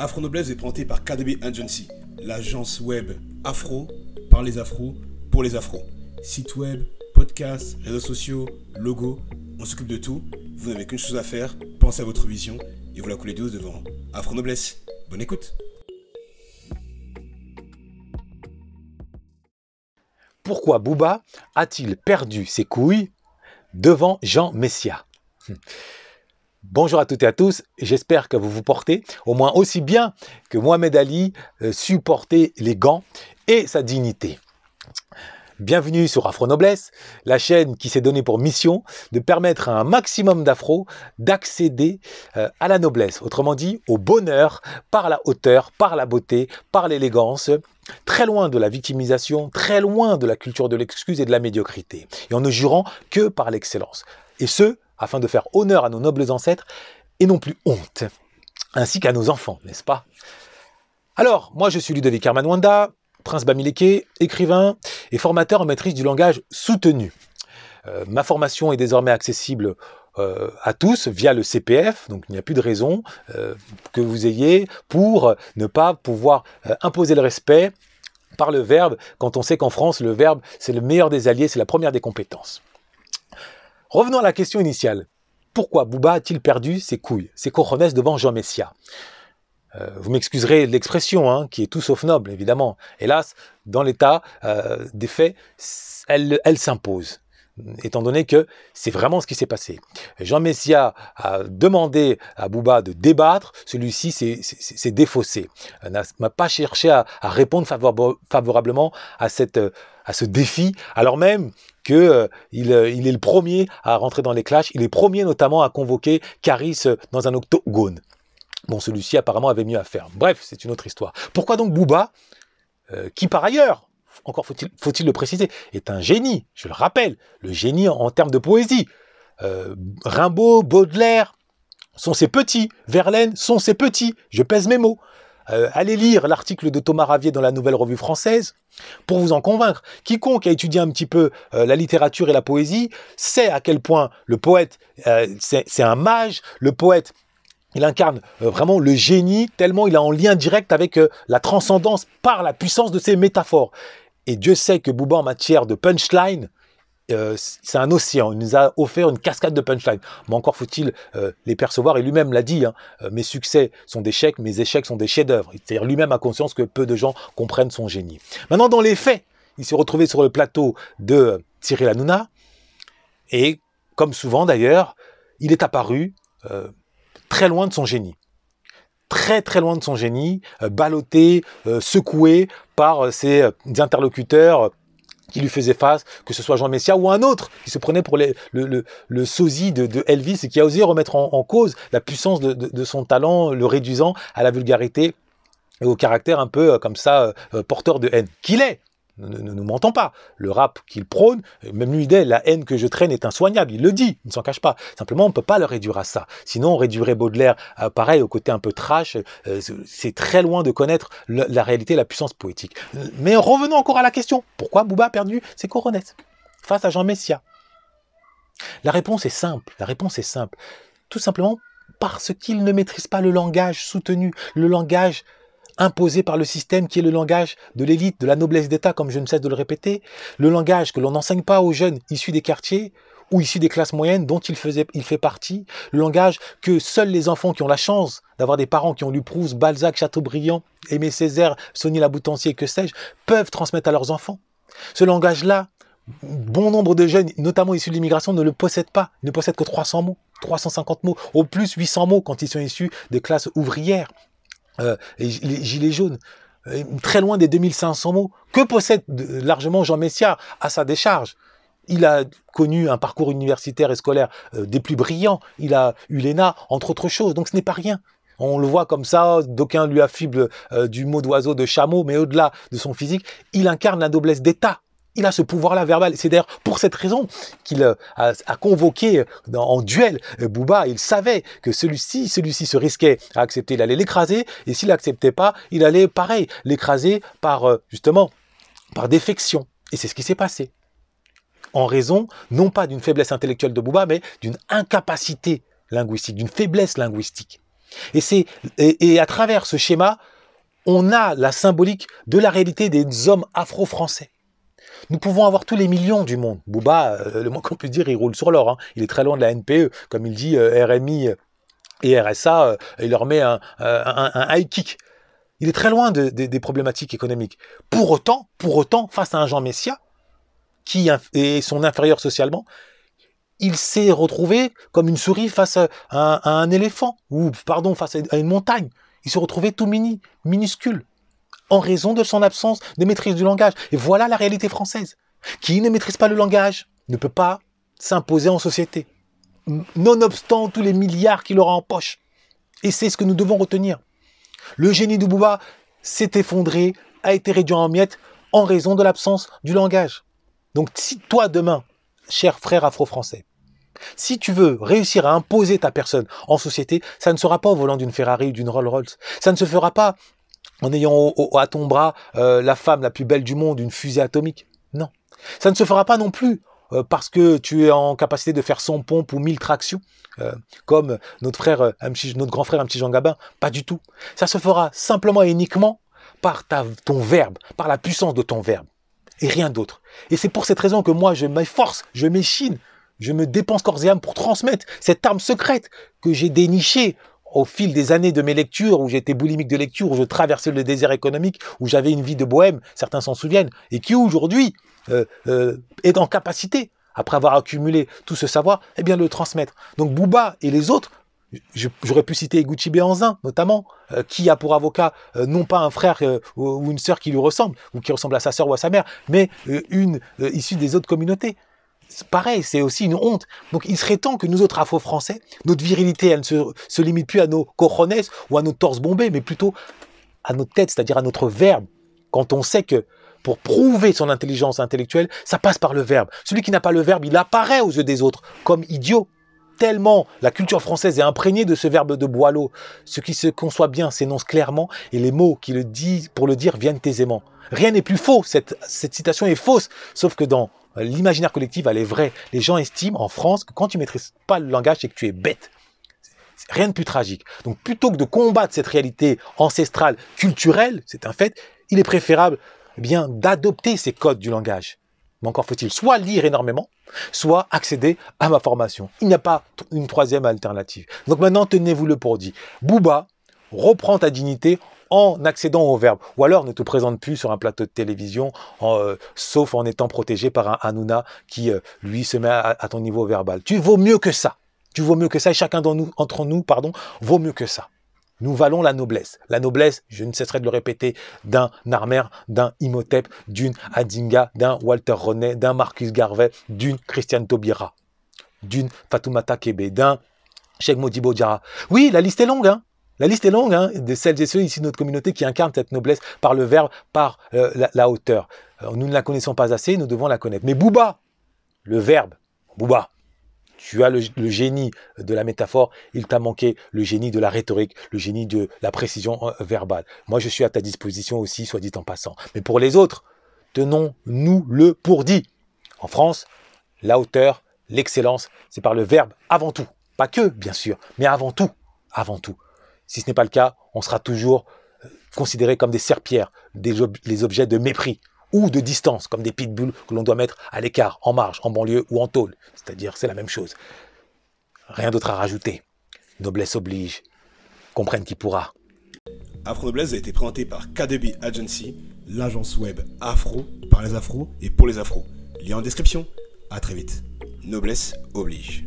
Afro Noblesse est présenté par KDB Agency, l'agence web afro par les afros pour les afros. Site web, podcast, réseaux sociaux, logo, on s'occupe de tout. Vous n'avez qu'une chose à faire, pensez à votre vision et vous la coulez douce devant Afro Noblesse. Bonne écoute. Pourquoi Booba a-t-il perdu ses couilles devant Jean Messia? Bonjour à toutes et à tous, j'espère que vous vous portez au moins aussi bien que Mohamed Ali euh, supportait les gants et sa dignité. Bienvenue sur Afro Noblesse, la chaîne qui s'est donnée pour mission de permettre à un maximum d'afro d'accéder euh, à la noblesse, autrement dit au bonheur par la hauteur, par la beauté, par l'élégance, très loin de la victimisation, très loin de la culture de l'excuse et de la médiocrité, et en ne jurant que par l'excellence. Et ce, afin de faire honneur à nos nobles ancêtres et non plus honte, ainsi qu'à nos enfants, n'est-ce pas? Alors, moi je suis Ludovic Armanwanda, prince Bamileke, écrivain et formateur en maîtrise du langage soutenu. Euh, ma formation est désormais accessible euh, à tous via le CPF, donc il n'y a plus de raison euh, que vous ayez pour ne pas pouvoir imposer le respect par le verbe, quand on sait qu'en France, le verbe, c'est le meilleur des alliés, c'est la première des compétences. Revenons à la question initiale. Pourquoi Bouba a-t-il perdu ses couilles, ses cojones devant Jean Messia? Euh, vous m'excuserez l'expression, hein, qui est tout sauf noble, évidemment. Hélas, dans l'état euh, des faits, elle s'impose étant donné que c'est vraiment ce qui s'est passé. Jean Messia a demandé à Bouba de débattre, celui-ci s'est défaussé, n'a pas cherché à, répondre favorablement à, cette, à ce défi, alors même qu'il euh, il est le premier à rentrer dans les clashs, il est premier notamment à convoquer Caris dans un octogone. Bon, celui-ci apparemment avait mieux à faire. Bref, c'est une autre histoire. Pourquoi donc Bouba, euh, qui par ailleurs encore faut-il le préciser, est un génie, je le rappelle, le génie en, termes de poésie. Euh, Rimbaud, Baudelaire sont ses petits, Verlaine sont ses petits, je pèse mes mots. Euh, allez lire l'article de Thomas Ravier dans la Nouvelle Revue Française pour vous en convaincre. Quiconque a étudié un petit peu euh, la littérature et la poésie sait à quel point le poète, c'est un mage, le poète il incarne vraiment le génie, tellement il est en lien direct avec la transcendance par la puissance de ses métaphores. Et Dieu sait que Booba, en matière de punchline, euh, c'est un océan. Il nous a offert une cascade de punchline. Mais encore faut-il euh, les percevoir. Et lui-même l'a dit hein, euh, mes succès sont des chèques, mes échecs sont des chefs-d'œuvre. C'est-à-dire lui-même a conscience que peu de gens comprennent son génie. Maintenant, dans les faits, il s'est retrouvé sur le plateau de Cyril Hanouna. Et comme souvent d'ailleurs, il est apparu très loin de son génie très très loin de son génie, euh, ballotté, euh, secoué par euh, ses interlocuteurs qui lui faisaient face, que ce soit Jean Messia ou un autre qui se prenait pour le, le, sosie de, Elvis et qui a osé remettre en, cause la puissance de, son talent, le réduisant à la vulgarité et au caractère un peu comme ça porteur de haine. Qu'il est ne, nous mentons pas. Le rap qu'il prône, même lui dit, la haine que je traîne est insoignable. Il le dit, il ne s'en cache pas. Simplement, on ne peut pas le réduire à ça. Sinon, on réduirait Baudelaire, pareil, au côté un peu trash. Euh, c'est très loin de connaître la réalité, la puissance poétique. Mais revenons encore à la question. Pourquoi Bouba a perdu ses coronettes face à Jean Messia? La réponse est simple. La réponse est simple. Tout simplement parce qu'il ne maîtrise pas le langage soutenu, le langage imposé par le système qui est le langage de l'élite, de la noblesse d'État, comme je ne cesse de le répéter, le langage que l'on n'enseigne pas aux jeunes issus des quartiers ou issus des classes moyennes dont il, faisait, il fait partie, le langage que seuls les enfants qui ont la chance d'avoir des parents qui ont lu Proust, Balzac, Chateaubriand, Aimé Césaire, Sonny Laboutancier, que sais-je, peuvent transmettre à leurs enfants. Ce langage-là, bon nombre de jeunes, notamment issus de l'immigration, ne le possèdent pas. Ne possèdent que 300 mots, 350 mots, au plus 800 mots quand ils sont issus des classes ouvrières. Euh, les gilets jaunes, euh, très loin des 2500 mots. Que possède largement Jean Messia à sa décharge il a connu un parcours universitaire et scolaire euh, des plus brillants. Il a eu l'ENA, entre autres choses. Donc ce n'est pas rien. On le voit comme ça, d'aucuns lui affublent du mot d'oiseau de chameau, mais au-delà de son physique, il incarne la noblesse d'État. Il a ce pouvoir-là verbal. C'est d'ailleurs pour cette raison qu'il euh, a, convoqué en duel euh, Bouba. Il savait que celui-ci, celui-ci se risquait à accepter. Il allait l'écraser. Et s'il n'acceptait pas, il allait, pareil, l'écraser par, euh, justement, par défection. Et c'est ce qui s'est passé. En raison, non pas d'une faiblesse intellectuelle de Bouba, mais d'une incapacité linguistique, d'une faiblesse linguistique. Et, et, à travers ce schéma, on a la symbolique de la réalité des hommes afro-français. Nous pouvons avoir tous les millions du monde. Bouba, euh, le moins qu'on peut dire, il roule sur l'or. Hein. Il est très loin de la NPE. Comme il dit, euh, RMI et RSA, euh, il leur met un, un, high kick. Il est très loin des problématiques économiques. Pour autant, pour autant, face à un Jean Messia, qui est son inférieur socialement, il s'est retrouvé comme une souris face à un, éléphant, ou pardon, face à une montagne. Il s'est retrouvé tout mini, minuscule, en raison de son absence de maîtrise du langage. Et voilà la réalité française. Qui ne maîtrise pas le langage ne peut pas s'imposer en société, nonobstant tous les milliards qu'il aura en poche. Et c'est ce que nous devons retenir. Le génie de Bouba s'est effondré, a été réduit en miettes en raison de l'absence du langage. Donc si toi demain, cher frère afro-français, si tu veux réussir à imposer ta personne en société, ça ne sera pas au volant d'une Ferrari ou d'une Rolls-Royce. Ça ne se fera pas en ayant à ton bras euh, la femme la plus belle du monde, une fusée atomique. Non. Ça ne se fera pas non plus euh, parce que tu es en capacité de faire 100 pompes ou 1000 tractions, euh, comme notre frère, notre grand frère, un petit Jean Gabin. Pas du tout. Ça se fera simplement et uniquement par ton verbe, par la puissance de ton verbe et rien d'autre. Et c'est pour cette raison que moi, je m'efforce, je m'échine, je me dépense corps et âme pour transmettre cette arme secrète que j'ai dénichée au fil des années de mes lectures, où j'étais boulimique de lecture, où je traversais le désert économique, où j'avais une vie de bohème, certains s'en souviennent, et qui aujourd'hui euh, euh, est en capacité, après avoir accumulé tout ce savoir, eh bien le transmettre. Donc Bouba et les autres J'aurais pu citer Gucci Béanzin, notamment, euh, qui a pour avocat non pas un frère ou une sœur qui lui ressemble, ou qui ressemble à sa sœur ou à sa mère, mais une issue des autres communautés. Pareil, c'est aussi une honte. Donc il serait temps que nous autres Afro-Français, notre virilité, elle ne se, limite plus à nos cojones ou à nos torses bombés, mais plutôt à notre tête, c'est-à-dire à notre verbe. Quand on sait que pour prouver son intelligence intellectuelle, ça passe par le verbe. Celui qui n'a pas le verbe, il apparaît aux yeux des autres comme idiot tellement la culture française est imprégnée de ce verbe de Boileau. Ce qui se conçoit bien s'énonce clairement et les mots qui le disent pour le dire viennent aisément. Rien n'est plus faux, cette citation est fausse, sauf que dans l'imaginaire collectif, elle est vraie. Les gens estiment en France que quand tu maîtrises pas le langage, c'est que tu es bête. Rien de plus tragique. Donc plutôt que de combattre cette réalité ancestrale, culturelle, c'est un fait, il est préférable eh bien d'adopter ces codes du langage. Mais encore faut-il soit lire énormément, soit accéder à ma formation. Il n'y a pas une troisième alternative. Donc maintenant, tenez-vous le pour dit. Booba, reprends ta dignité en accédant au verbe. Ou alors ne te présente plus sur un plateau de télévision, euh, sauf en étant protégé par un Hanouna qui, euh, lui, se met à, ton niveau verbal. Tu vaux mieux que ça. Tu vaux mieux que ça et chacun nous, nous pardon, vaut mieux que ça. Nous valons la noblesse. La noblesse, je ne cesserai de le répéter, d'un Narmer, d'un Imhotep, d'une Adinga, d'un Walter René, d'un Marcus Garvey, d'une Christiane Taubira, d'une Fatoumata Kebe, d'un Cheikh Modibo Diarra. Oui, la liste est longue, hein la liste est longue hein, de celles et ceux ici de notre communauté qui incarnent cette noblesse par le verbe, par euh, la, hauteur. nous ne la connaissons pas assez, nous devons la connaître. Mais Bouba, le verbe, Bouba, tu as le, génie de la métaphore, il t'a manqué le génie de la rhétorique, le génie de la précision euh, verbale. Moi, je suis à ta disposition aussi, soit dit en passant. Mais pour les autres, tenons-nous le pour dit. En France, la hauteur, l'excellence, c'est par le verbe avant tout. Pas que, bien sûr, mais avant tout. Avant tout. Si ce n'est pas le cas, on sera toujours euh, considéré comme des serpillères, des objets de mépris ou de distance, comme des pitbulls que l'on doit mettre à l'écart, en marge, en banlieue ou en tôle. C'est-à-dire, c'est la même chose. Rien d'autre à rajouter. Noblesse oblige. Comprenne qui pourra. Afro Noblesse a été présenté par KDB Agency, l'agence web afro par les afros et pour les afros. Lien en description. À très vite. Noblesse oblige.